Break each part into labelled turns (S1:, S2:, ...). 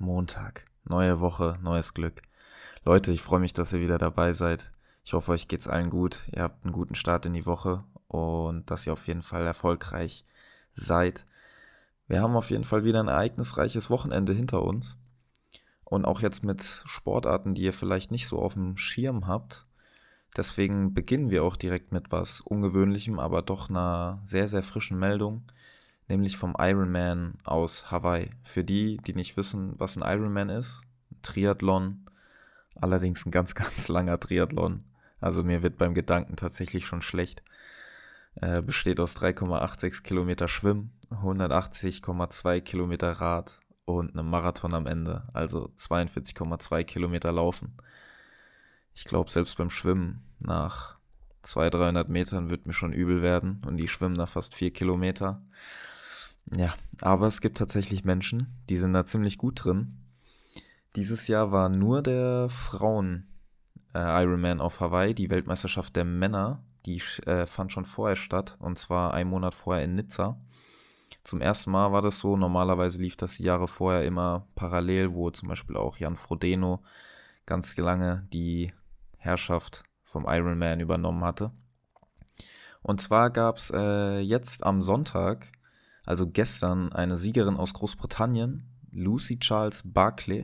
S1: Montag. Neue Woche, neues Glück. Leute, ich freue mich, dass ihr wieder dabei seid. Ich hoffe, euch geht's allen gut. Ihr habt einen guten Start in die Woche und dass ihr auf jeden Fall erfolgreich seid. Wir haben auf jeden Fall wieder ein ereignisreiches Wochenende hinter uns. Und auch jetzt mit Sportarten, die ihr vielleicht nicht so auf dem Schirm habt. Deswegen beginnen wir auch direkt mit was Ungewöhnlichem, aber doch einer sehr, sehr frischen Meldung nämlich vom Ironman aus Hawaii. Für die, die nicht wissen, was ein Ironman ist, Triathlon, allerdings ein ganz, ganz langer Triathlon. Also mir wird beim Gedanken tatsächlich schon schlecht. Äh, besteht aus 3,86 Kilometer Schwimmen, 180,2 Kilometer Rad und einem Marathon am Ende, also 42,2 Kilometer Laufen. Ich glaube, selbst beim Schwimmen nach 200, 300 Metern wird mir schon übel werden und die schwimmen nach fast 4 Kilometer. Ja, aber es gibt tatsächlich Menschen, die sind da ziemlich gut drin. Dieses Jahr war nur der Frauen äh, Ironman auf Hawaii, die Weltmeisterschaft der Männer, die äh, fand schon vorher statt und zwar einen Monat vorher in Nizza. Zum ersten Mal war das so, normalerweise lief das die Jahre vorher immer parallel, wo zum Beispiel auch Jan Frodeno ganz lange die Herrschaft vom Ironman übernommen hatte. Und zwar gab es äh, jetzt am Sonntag also gestern, eine Siegerin aus Großbritannien, Lucy Charles Barclay,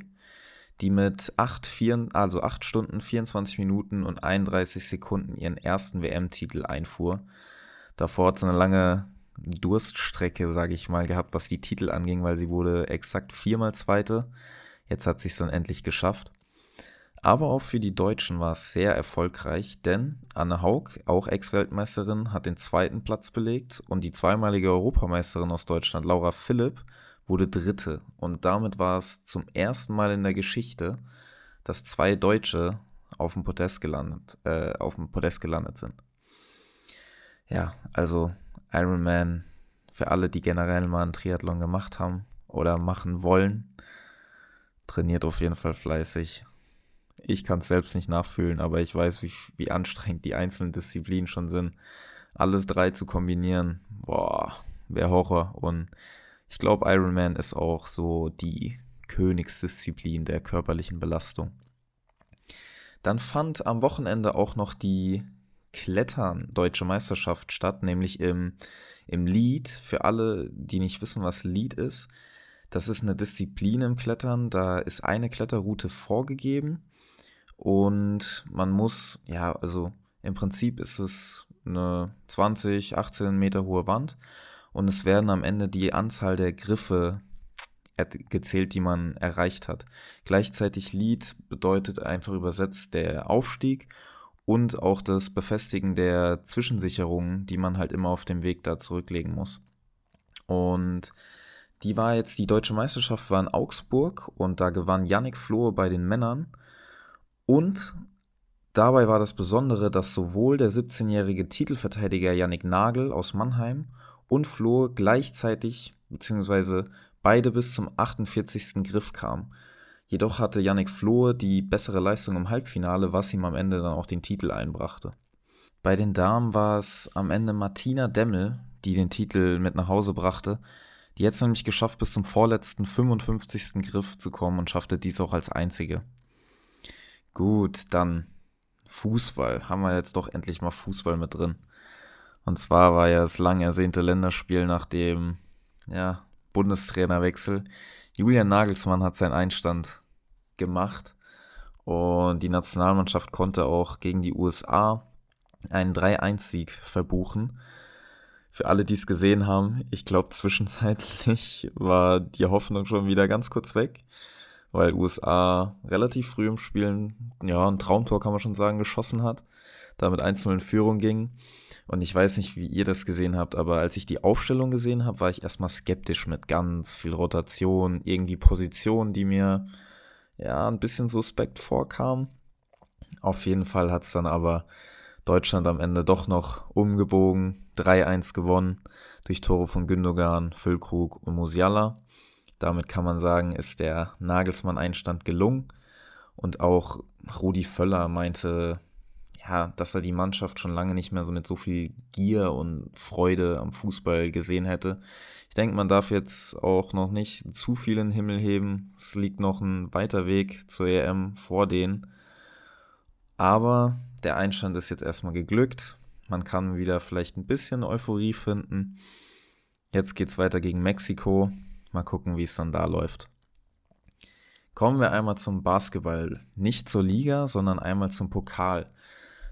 S1: die mit 8, 4, also 8 Stunden, 24 Minuten und 31 Sekunden ihren ersten WM-Titel einfuhr. Davor hat sie eine lange Durststrecke, sage ich mal, gehabt, was die Titel anging, weil sie wurde exakt viermal Zweite. Jetzt hat sie es dann endlich geschafft. Aber auch für die Deutschen war es sehr erfolgreich, denn Anne Haug, auch Ex-Weltmeisterin, hat den zweiten Platz belegt und die zweimalige Europameisterin aus Deutschland, Laura Philipp, wurde Dritte. Und damit war es zum ersten Mal in der Geschichte, dass zwei Deutsche auf dem Podest gelandet, äh, auf dem Podest gelandet sind. Ja, also Ironman für alle, die generell mal einen Triathlon gemacht haben oder machen wollen, trainiert auf jeden Fall fleißig ich kann es selbst nicht nachfühlen, aber ich weiß, wie, wie anstrengend die einzelnen Disziplinen schon sind. Alles drei zu kombinieren, boah, wäre Horror. Und ich glaube, Ironman ist auch so die Königsdisziplin der körperlichen Belastung. Dann fand am Wochenende auch noch die Klettern Deutsche Meisterschaft statt, nämlich im, im Lead. Für alle, die nicht wissen, was Lead ist, das ist eine Disziplin im Klettern. Da ist eine Kletterroute vorgegeben und man muss, ja, also im Prinzip ist es eine 20, 18 Meter hohe Wand und es werden am Ende die Anzahl der Griffe gezählt, die man erreicht hat. Gleichzeitig Lead bedeutet einfach übersetzt der Aufstieg und auch das Befestigen der Zwischensicherungen, die man halt immer auf dem Weg da zurücklegen muss. Und die war jetzt, die deutsche Meisterschaft war in Augsburg und da gewann Yannick Flohe bei den Männern und dabei war das Besondere, dass sowohl der 17-jährige Titelverteidiger Yannick Nagel aus Mannheim und Flo gleichzeitig bzw. beide bis zum 48. Griff kamen. Jedoch hatte Yannick Flohe die bessere Leistung im Halbfinale, was ihm am Ende dann auch den Titel einbrachte. Bei den Damen war es am Ende Martina Demmel, die den Titel mit nach Hause brachte. Die hat es nämlich geschafft, bis zum vorletzten 55. Griff zu kommen und schaffte dies auch als einzige. Gut, dann Fußball. Haben wir jetzt doch endlich mal Fußball mit drin. Und zwar war ja das lang ersehnte Länderspiel nach dem ja, Bundestrainerwechsel. Julian Nagelsmann hat seinen Einstand gemacht und die Nationalmannschaft konnte auch gegen die USA einen 3-1-Sieg verbuchen. Für alle, die es gesehen haben, ich glaube zwischenzeitlich war die Hoffnung schon wieder ganz kurz weg weil USA relativ früh im Spielen, ja, ein Traumtor kann man schon sagen, geschossen hat, damit 1-0 in Führung ging. Und ich weiß nicht, wie ihr das gesehen habt, aber als ich die Aufstellung gesehen habe, war ich erstmal skeptisch mit ganz viel Rotation, irgendwie Positionen, die mir ja ein bisschen suspekt vorkamen. Auf jeden Fall hat es dann aber Deutschland am Ende doch noch umgebogen, 3-1 gewonnen durch Tore von Gündogan, Füllkrug und Musiala. Damit kann man sagen, ist der Nagelsmann-Einstand gelungen. Und auch Rudi Völler meinte, ja, dass er die Mannschaft schon lange nicht mehr so mit so viel Gier und Freude am Fußball gesehen hätte. Ich denke, man darf jetzt auch noch nicht zu viel in den Himmel heben. Es liegt noch ein weiter Weg zur EM vor denen. Aber der Einstand ist jetzt erstmal geglückt. Man kann wieder vielleicht ein bisschen Euphorie finden. Jetzt geht es weiter gegen Mexiko. Mal gucken, wie es dann da läuft. Kommen wir einmal zum Basketball. Nicht zur Liga, sondern einmal zum Pokal.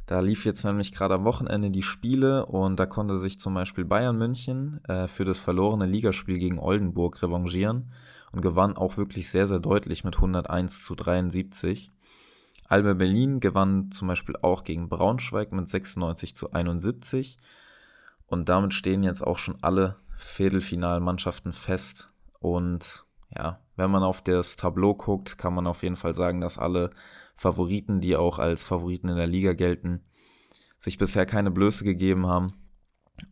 S1: Da lief jetzt nämlich gerade am Wochenende die Spiele und da konnte sich zum Beispiel Bayern München äh, für das verlorene Ligaspiel gegen Oldenburg revanchieren und gewann auch wirklich sehr, sehr deutlich mit 101 zu 73. Alba Berlin gewann zum Beispiel auch gegen Braunschweig mit 96 zu 71 und damit stehen jetzt auch schon alle Viertelfinalmannschaften fest und ja, wenn man auf das Tableau guckt, kann man auf jeden Fall sagen, dass alle Favoriten, die auch als Favoriten in der Liga gelten, sich bisher keine Blöße gegeben haben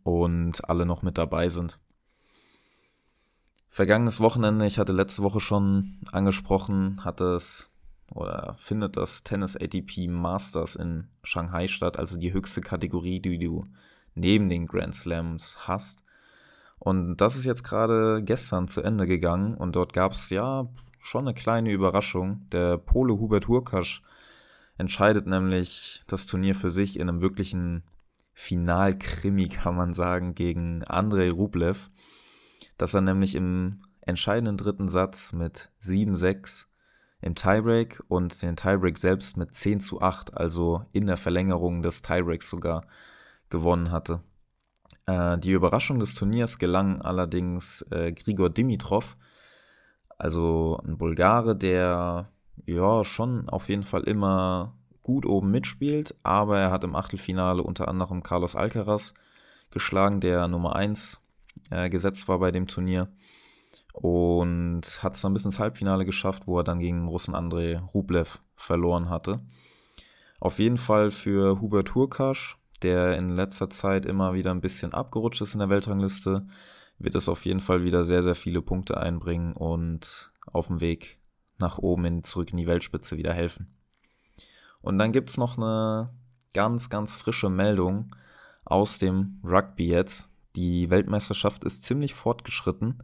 S1: und alle noch mit dabei sind. Vergangenes Wochenende, ich hatte letzte Woche schon angesprochen, hatte es oder findet das Tennis ATP Masters in Shanghai statt, also die höchste Kategorie, die du neben den Grand Slams hast. Und das ist jetzt gerade gestern zu Ende gegangen und dort gab es ja schon eine kleine Überraschung. Der Pole Hubert Hurkasch entscheidet nämlich das Turnier für sich in einem wirklichen Finalkrimi, kann man sagen, gegen Andrei Rublev, dass er nämlich im entscheidenden dritten Satz mit 7-6 im Tiebreak und den Tiebreak selbst mit 10 zu 8, also in der Verlängerung des Tiebreaks sogar, gewonnen hatte. Äh, die Überraschung des Turniers gelang allerdings äh, Grigor Dimitrov, also ein Bulgare, der ja schon auf jeden Fall immer gut oben mitspielt, aber er hat im Achtelfinale unter anderem Carlos Alcaraz geschlagen, der Nummer 1 äh, gesetzt war bei dem Turnier und hat es dann bis ins Halbfinale geschafft, wo er dann gegen den Russen Andrei Rublev verloren hatte. Auf jeden Fall für Hubert Hurkasch der in letzter Zeit immer wieder ein bisschen abgerutscht ist in der Weltrangliste, wird es auf jeden Fall wieder sehr, sehr viele Punkte einbringen und auf dem Weg nach oben in, zurück in die Weltspitze wieder helfen. Und dann gibt es noch eine ganz, ganz frische Meldung aus dem Rugby jetzt. Die Weltmeisterschaft ist ziemlich fortgeschritten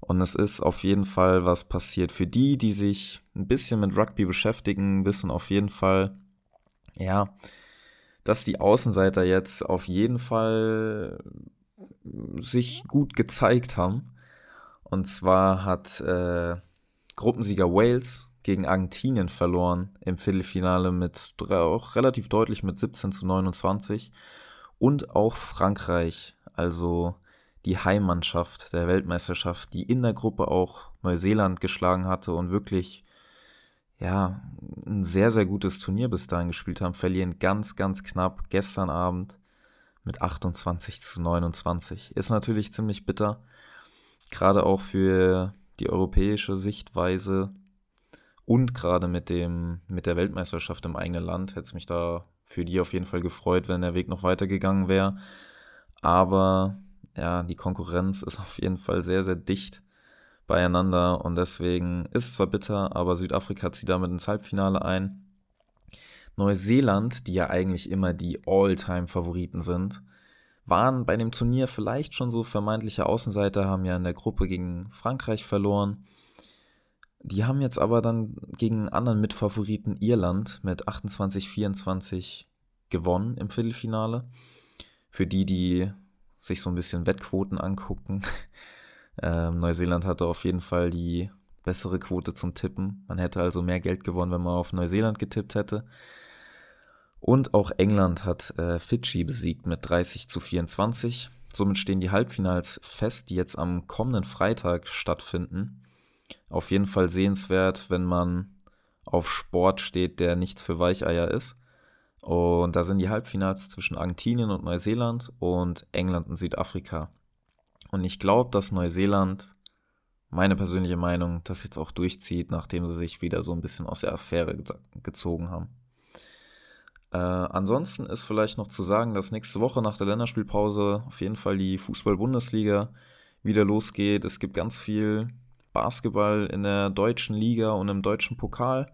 S1: und es ist auf jeden Fall was passiert. Für die, die sich ein bisschen mit Rugby beschäftigen, wissen auf jeden Fall, ja, dass die Außenseiter jetzt auf jeden Fall sich gut gezeigt haben. Und zwar hat äh, Gruppensieger Wales gegen Argentinien verloren im Viertelfinale mit auch relativ deutlich mit 17 zu 29 und auch Frankreich, also die Heimmannschaft der Weltmeisterschaft, die in der Gruppe auch Neuseeland geschlagen hatte und wirklich ja, ein sehr, sehr gutes Turnier bis dahin gespielt haben, verlieren ganz, ganz knapp gestern Abend mit 28 zu 29. Ist natürlich ziemlich bitter, gerade auch für die europäische Sichtweise und gerade mit dem, mit der Weltmeisterschaft im eigenen Land hätte es mich da für die auf jeden Fall gefreut, wenn der Weg noch weitergegangen wäre. Aber ja, die Konkurrenz ist auf jeden Fall sehr, sehr dicht beieinander und deswegen ist es zwar bitter, aber Südafrika zieht damit ins Halbfinale ein. Neuseeland, die ja eigentlich immer die All-Time-Favoriten sind, waren bei dem Turnier vielleicht schon so vermeintliche Außenseiter, haben ja in der Gruppe gegen Frankreich verloren. Die haben jetzt aber dann gegen einen anderen Mitfavoriten Irland mit 28-24 gewonnen im Viertelfinale. Für die, die sich so ein bisschen Wettquoten angucken, ähm, Neuseeland hatte auf jeden Fall die bessere Quote zum Tippen. Man hätte also mehr Geld gewonnen, wenn man auf Neuseeland getippt hätte. Und auch England hat äh, Fidschi besiegt mit 30 zu 24. Somit stehen die Halbfinals fest, die jetzt am kommenden Freitag stattfinden. Auf jeden Fall sehenswert, wenn man auf Sport steht, der nichts für Weicheier ist. Und da sind die Halbfinals zwischen Argentinien und Neuseeland und England und Südafrika. Und ich glaube, dass Neuseeland, meine persönliche Meinung, das jetzt auch durchzieht, nachdem sie sich wieder so ein bisschen aus der Affäre gezogen haben. Äh, ansonsten ist vielleicht noch zu sagen, dass nächste Woche nach der Länderspielpause auf jeden Fall die Fußball-Bundesliga wieder losgeht. Es gibt ganz viel Basketball in der deutschen Liga und im deutschen Pokal.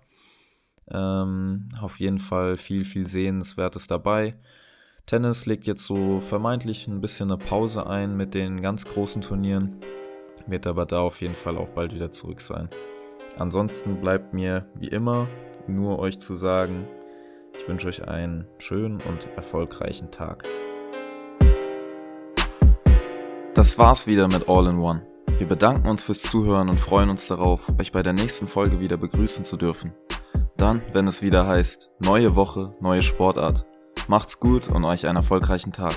S1: Ähm, auf jeden Fall viel, viel Sehenswertes dabei. Tennis legt jetzt so vermeintlich ein bisschen eine Pause ein mit den ganz großen Turnieren, wird aber da auf jeden Fall auch bald wieder zurück sein. Ansonsten bleibt mir wie immer nur euch zu sagen, ich wünsche euch einen schönen und erfolgreichen Tag. Das war's wieder mit All in One. Wir bedanken uns fürs Zuhören und freuen uns darauf, euch bei der nächsten Folge wieder begrüßen zu dürfen. Dann, wenn es wieder heißt, neue Woche, neue Sportart. Macht's gut und euch einen erfolgreichen Tag.